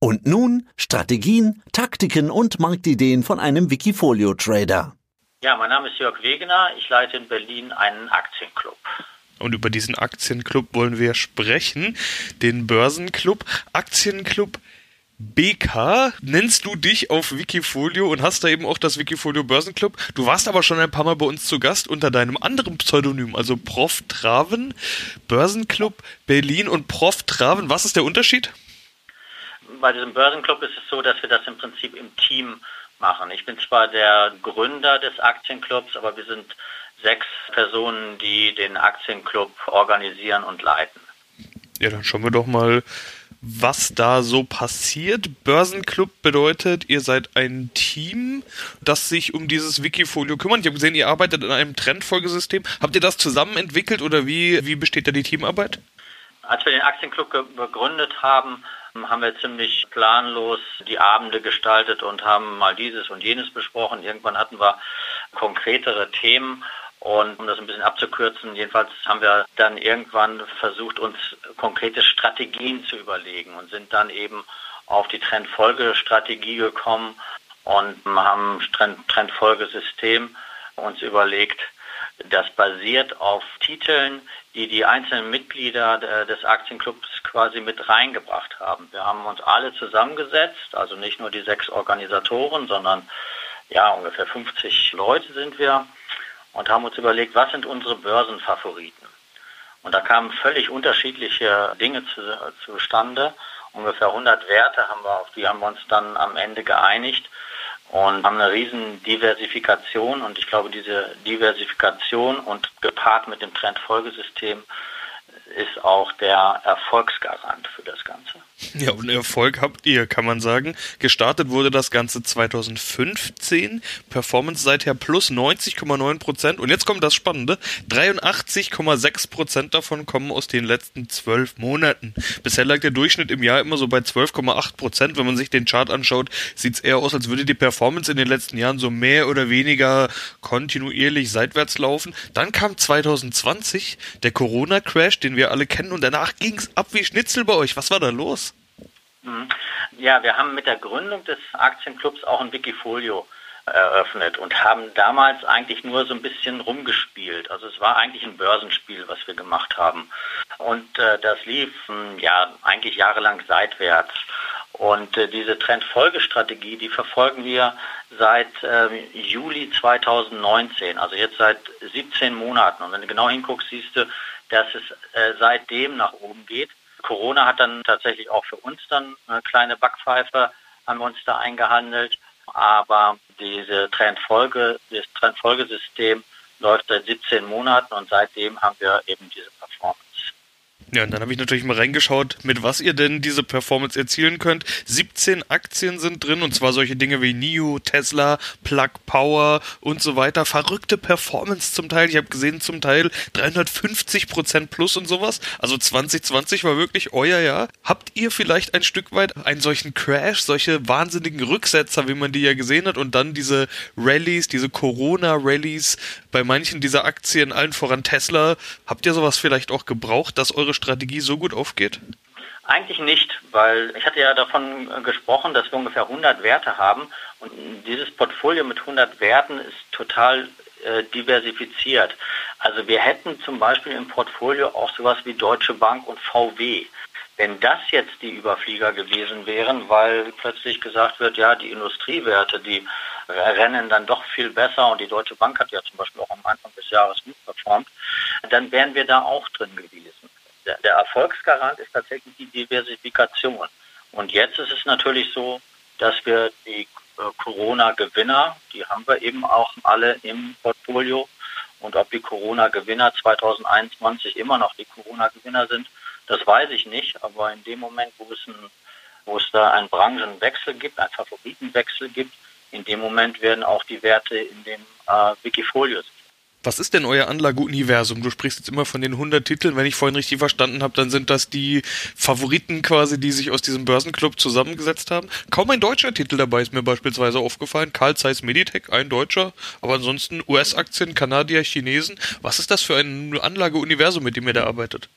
Und nun Strategien, Taktiken und Marktideen von einem Wikifolio-Trader. Ja, mein Name ist Jörg Wegener. Ich leite in Berlin einen Aktienclub. Und über diesen Aktienclub wollen wir sprechen. Den Börsenclub. Aktienclub BK nennst du dich auf Wikifolio und hast da eben auch das Wikifolio Börsenclub. Du warst aber schon ein paar Mal bei uns zu Gast unter deinem anderen Pseudonym, also Prof. Traven, Börsenclub Berlin und Prof. Traven. Was ist der Unterschied? Bei diesem Börsenclub ist es so, dass wir das im Prinzip im Team machen. Ich bin zwar der Gründer des Aktienclubs, aber wir sind sechs Personen, die den Aktienclub organisieren und leiten. Ja, dann schauen wir doch mal, was da so passiert. Börsenclub bedeutet, ihr seid ein Team, das sich um dieses Wikifolio kümmert. Ich habe gesehen, ihr arbeitet in einem Trendfolgesystem. Habt ihr das zusammen entwickelt oder wie, wie besteht da die Teamarbeit? Als wir den Aktienclub gegründet haben, haben wir ziemlich planlos die Abende gestaltet und haben mal dieses und jenes besprochen. Irgendwann hatten wir konkretere Themen und um das ein bisschen abzukürzen, jedenfalls haben wir dann irgendwann versucht, uns konkrete Strategien zu überlegen und sind dann eben auf die Trendfolgestrategie gekommen und haben ein Trendfolgesystem uns überlegt, das basiert auf Titeln, die die einzelnen Mitglieder des Aktienclubs quasi mit reingebracht haben. Wir haben uns alle zusammengesetzt, also nicht nur die sechs Organisatoren, sondern ja, ungefähr 50 Leute sind wir und haben uns überlegt, was sind unsere Börsenfavoriten. Und da kamen völlig unterschiedliche Dinge zu, zustande. Ungefähr 100 Werte haben wir, auf die haben wir uns dann am Ende geeinigt und haben eine riesen Diversifikation und ich glaube, diese Diversifikation und gepaart mit dem Trendfolgesystem ist auch der Erfolgsgarant für das Ganze. Ja, und Erfolg habt ihr, kann man sagen. Gestartet wurde das Ganze 2015. Performance seither plus 90,9 Prozent. Und jetzt kommt das Spannende. 83,6 Prozent davon kommen aus den letzten zwölf Monaten. Bisher lag der Durchschnitt im Jahr immer so bei 12,8 Prozent. Wenn man sich den Chart anschaut, sieht es eher aus, als würde die Performance in den letzten Jahren so mehr oder weniger kontinuierlich seitwärts laufen. Dann kam 2020 der Corona-Crash, den wir alle kennen. Und danach ging es ab wie Schnitzel bei euch. Was war da los? Mhm. Ja, wir haben mit der Gründung des Aktienclubs auch ein Wikifolio eröffnet und haben damals eigentlich nur so ein bisschen rumgespielt. Also es war eigentlich ein Börsenspiel, was wir gemacht haben. Und äh, das lief hm, ja eigentlich jahrelang seitwärts. Und äh, diese Trendfolgestrategie, die verfolgen wir seit äh, Juli 2019, also jetzt seit 17 Monaten. Und wenn du genau hinguckst, siehst du, dass es äh, seitdem nach oben geht. Corona hat dann tatsächlich auch für uns dann eine kleine Backpfeife haben wir uns da eingehandelt. Aber diese Trendfolge, das Trendfolgesystem läuft seit 17 Monaten und seitdem haben wir eben diese Performance. Ja, und dann habe ich natürlich mal reingeschaut, mit was ihr denn diese Performance erzielen könnt. 17 Aktien sind drin und zwar solche Dinge wie NIO, Tesla, Plug Power und so weiter. Verrückte Performance zum Teil. Ich habe gesehen zum Teil 350 Prozent plus und sowas. Also 2020 war wirklich euer Jahr. Habt ihr vielleicht ein Stück weit einen solchen Crash, solche wahnsinnigen Rücksetzer, wie man die ja gesehen hat und dann diese Rallies, diese Corona-Rallies bei manchen dieser Aktien, allen voran Tesla. Habt ihr sowas vielleicht auch gebraucht, dass eure Strategie so gut aufgeht? Eigentlich nicht, weil ich hatte ja davon äh, gesprochen, dass wir ungefähr 100 Werte haben und dieses Portfolio mit 100 Werten ist total äh, diversifiziert. Also wir hätten zum Beispiel im Portfolio auch sowas wie Deutsche Bank und VW. Wenn das jetzt die Überflieger gewesen wären, weil plötzlich gesagt wird, ja, die Industriewerte, die rennen dann doch viel besser und die Deutsche Bank hat ja zum Beispiel auch am Anfang des Jahres gut performt, dann wären wir da auch drin gewesen. Der, Erfolgsgarant ist tatsächlich die Diversifikation. Und jetzt ist es natürlich so, dass wir die äh, Corona-Gewinner, die haben wir eben auch alle im Portfolio. Und ob die Corona-Gewinner 2021 immer noch die Corona-Gewinner sind, das weiß ich nicht. Aber in dem Moment, wo es, ein, wo es da einen Branchenwechsel gibt, einen Favoritenwechsel gibt, in dem Moment werden auch die Werte in dem äh, Wikifolio was ist denn euer Anlageuniversum? Du sprichst jetzt immer von den 100 Titeln. Wenn ich vorhin richtig verstanden habe, dann sind das die Favoriten quasi, die sich aus diesem Börsenclub zusammengesetzt haben. Kaum ein deutscher Titel dabei ist mir beispielsweise aufgefallen. Carl Zeiss Meditech, ein deutscher. Aber ansonsten US-Aktien, Kanadier, Chinesen. Was ist das für ein Anlageuniversum, mit dem ihr da arbeitet?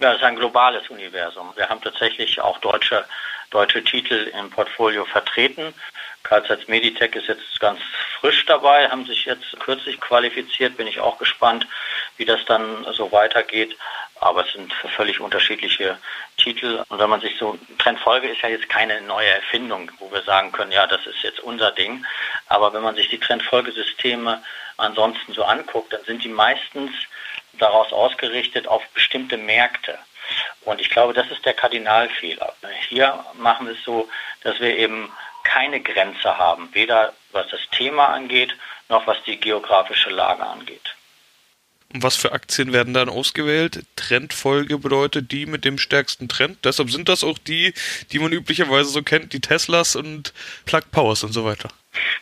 Ja, es ist ein globales Universum. Wir haben tatsächlich auch deutsche deutsche Titel im Portfolio vertreten. Zeiss Meditech ist jetzt ganz frisch dabei, haben sich jetzt kürzlich qualifiziert, bin ich auch gespannt, wie das dann so weitergeht. Aber es sind völlig unterschiedliche Titel. Und wenn man sich so, Trendfolge ist ja jetzt keine neue Erfindung, wo wir sagen können, ja, das ist jetzt unser Ding. Aber wenn man sich die Trendfolgesysteme ansonsten so anguckt, dann sind die meistens daraus ausgerichtet auf bestimmte Märkte. Und ich glaube, das ist der Kardinalfehler. Hier machen wir es so, dass wir eben keine Grenze haben, weder was das Thema angeht, noch was die geografische Lage angeht. Und was für Aktien werden dann ausgewählt? Trendfolge bedeutet die mit dem stärksten Trend. Deshalb sind das auch die, die man üblicherweise so kennt, die Teslas und Plug Powers und so weiter.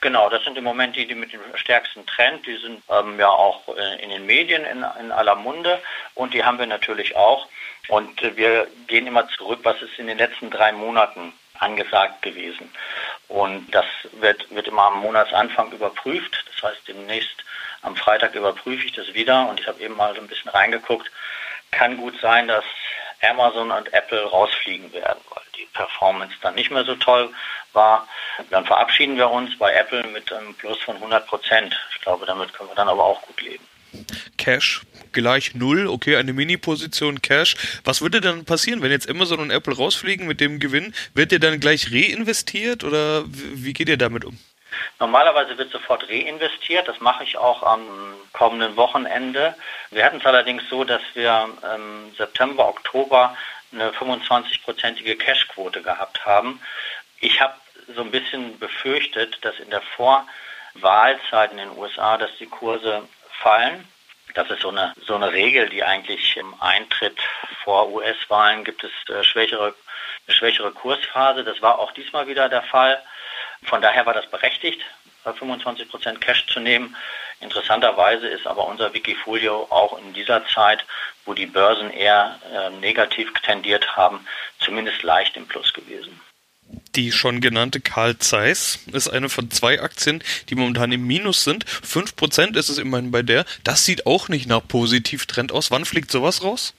Genau, das sind im Moment die, die mit dem stärksten Trend. Die sind ähm, ja auch äh, in den Medien in, in aller Munde und die haben wir natürlich auch. Und wir gehen immer zurück, was ist in den letzten drei Monaten angesagt gewesen. Und das wird, wird immer am Monatsanfang überprüft. Das heißt, demnächst am Freitag überprüfe ich das wieder und ich habe eben mal so ein bisschen reingeguckt. Kann gut sein, dass Amazon und Apple rausfliegen werden, weil die Performance dann nicht mehr so toll war. Dann verabschieden wir uns bei Apple mit einem Plus von 100 Prozent. Ich glaube, damit können wir dann aber auch gut leben. Cash gleich null, okay, eine Mini-Position Cash. Was würde dann passieren, wenn jetzt Amazon und Apple rausfliegen mit dem Gewinn? Wird der dann gleich reinvestiert oder wie geht ihr damit um? Normalerweise wird sofort reinvestiert. Das mache ich auch am kommenden Wochenende. Wir hatten es allerdings so, dass wir im September, Oktober eine 25-prozentige Cashquote gehabt haben. Ich habe so ein bisschen befürchtet, dass in der Vorwahlzeit in den USA, dass die Kurse fallen. Das ist so eine, so eine Regel, die eigentlich im Eintritt vor US-Wahlen gibt es äh, schwächere, eine schwächere Kursphase. Das war auch diesmal wieder der Fall. Von daher war das berechtigt, 25 Prozent Cash zu nehmen. Interessanterweise ist aber unser Wikifolio auch in dieser Zeit, wo die Börsen eher äh, negativ tendiert haben, zumindest leicht im Plus gewesen. Die schon genannte Carl Zeiss ist eine von zwei Aktien, die momentan im Minus sind. 5% ist es immerhin bei der. Das sieht auch nicht nach Positivtrend aus. Wann fliegt sowas raus?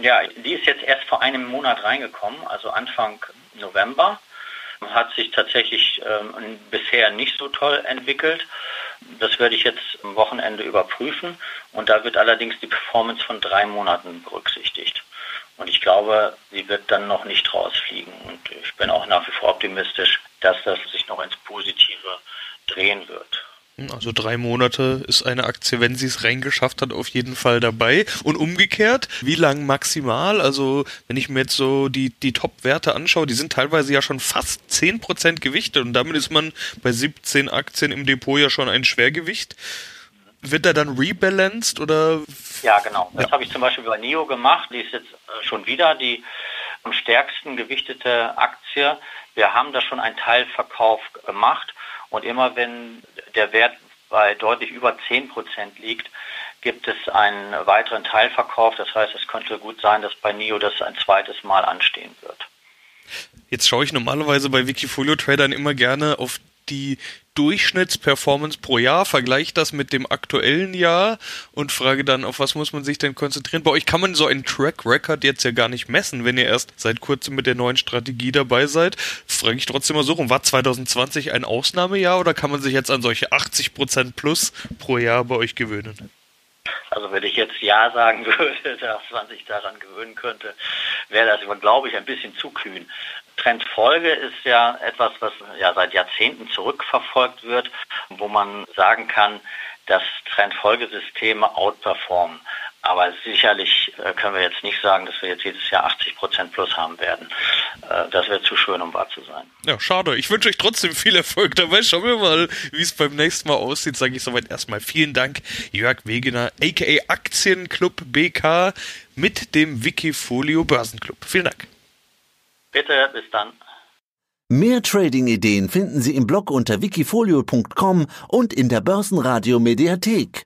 Ja, die ist jetzt erst vor einem Monat reingekommen, also Anfang November hat sich tatsächlich ähm, bisher nicht so toll entwickelt. Das werde ich jetzt am Wochenende überprüfen und da wird allerdings die Performance von drei Monaten berücksichtigt. Und ich glaube, sie wird dann noch nicht rausfliegen. Und ich bin auch nach wie vor optimistisch, dass das sich noch ins Positive drehen wird. Also drei Monate ist eine Aktie, wenn sie es reingeschafft hat, auf jeden Fall dabei. Und umgekehrt, wie lang maximal? Also wenn ich mir jetzt so die, die Top-Werte anschaue, die sind teilweise ja schon fast 10% gewichtet und damit ist man bei 17 Aktien im Depot ja schon ein Schwergewicht. Wird da dann rebalanced oder? Ja, genau. Das ja. habe ich zum Beispiel bei NIO gemacht. Die ist jetzt äh, schon wieder die am stärksten gewichtete Aktie. Wir haben da schon einen Teilverkauf gemacht und immer wenn der Wert bei deutlich über 10 Prozent liegt, gibt es einen weiteren Teilverkauf. Das heißt, es könnte gut sein, dass bei NIO das ein zweites Mal anstehen wird. Jetzt schaue ich normalerweise bei Wikifolio Tradern immer gerne auf die Durchschnittsperformance pro Jahr, vergleiche das mit dem aktuellen Jahr und frage dann, auf was muss man sich denn konzentrieren? Bei euch kann man so einen Track Record jetzt ja gar nicht messen, wenn ihr erst seit kurzem mit der neuen Strategie dabei seid. Frage ich trotzdem mal so rum, war 2020 ein Ausnahmejahr oder kann man sich jetzt an solche 80% plus pro Jahr bei euch gewöhnen? Also wenn ich jetzt Ja sagen würde, dass man sich daran gewöhnen könnte, wäre das, glaube ich, ein bisschen zu kühn. Trendfolge ist ja etwas, was ja seit Jahrzehnten zurückverfolgt wird, wo man sagen kann, dass Trendfolgesysteme outperformen. Aber sicherlich äh, können wir jetzt nicht sagen, dass wir jetzt jedes Jahr 80 Prozent plus haben werden. Äh, das wäre zu schön, um wahr zu sein. Ja, schade. Ich wünsche euch trotzdem viel Erfolg dabei. Schauen wir mal, wie es beim nächsten Mal aussieht. Sage ich soweit erstmal vielen Dank, Jörg Wegener, aka Aktienclub BK mit dem Wikifolio Börsenclub. Vielen Dank. Bitte, bis dann. Mehr Trading-Ideen finden Sie im Blog unter wikifolio.com und in der Börsenradio Mediathek.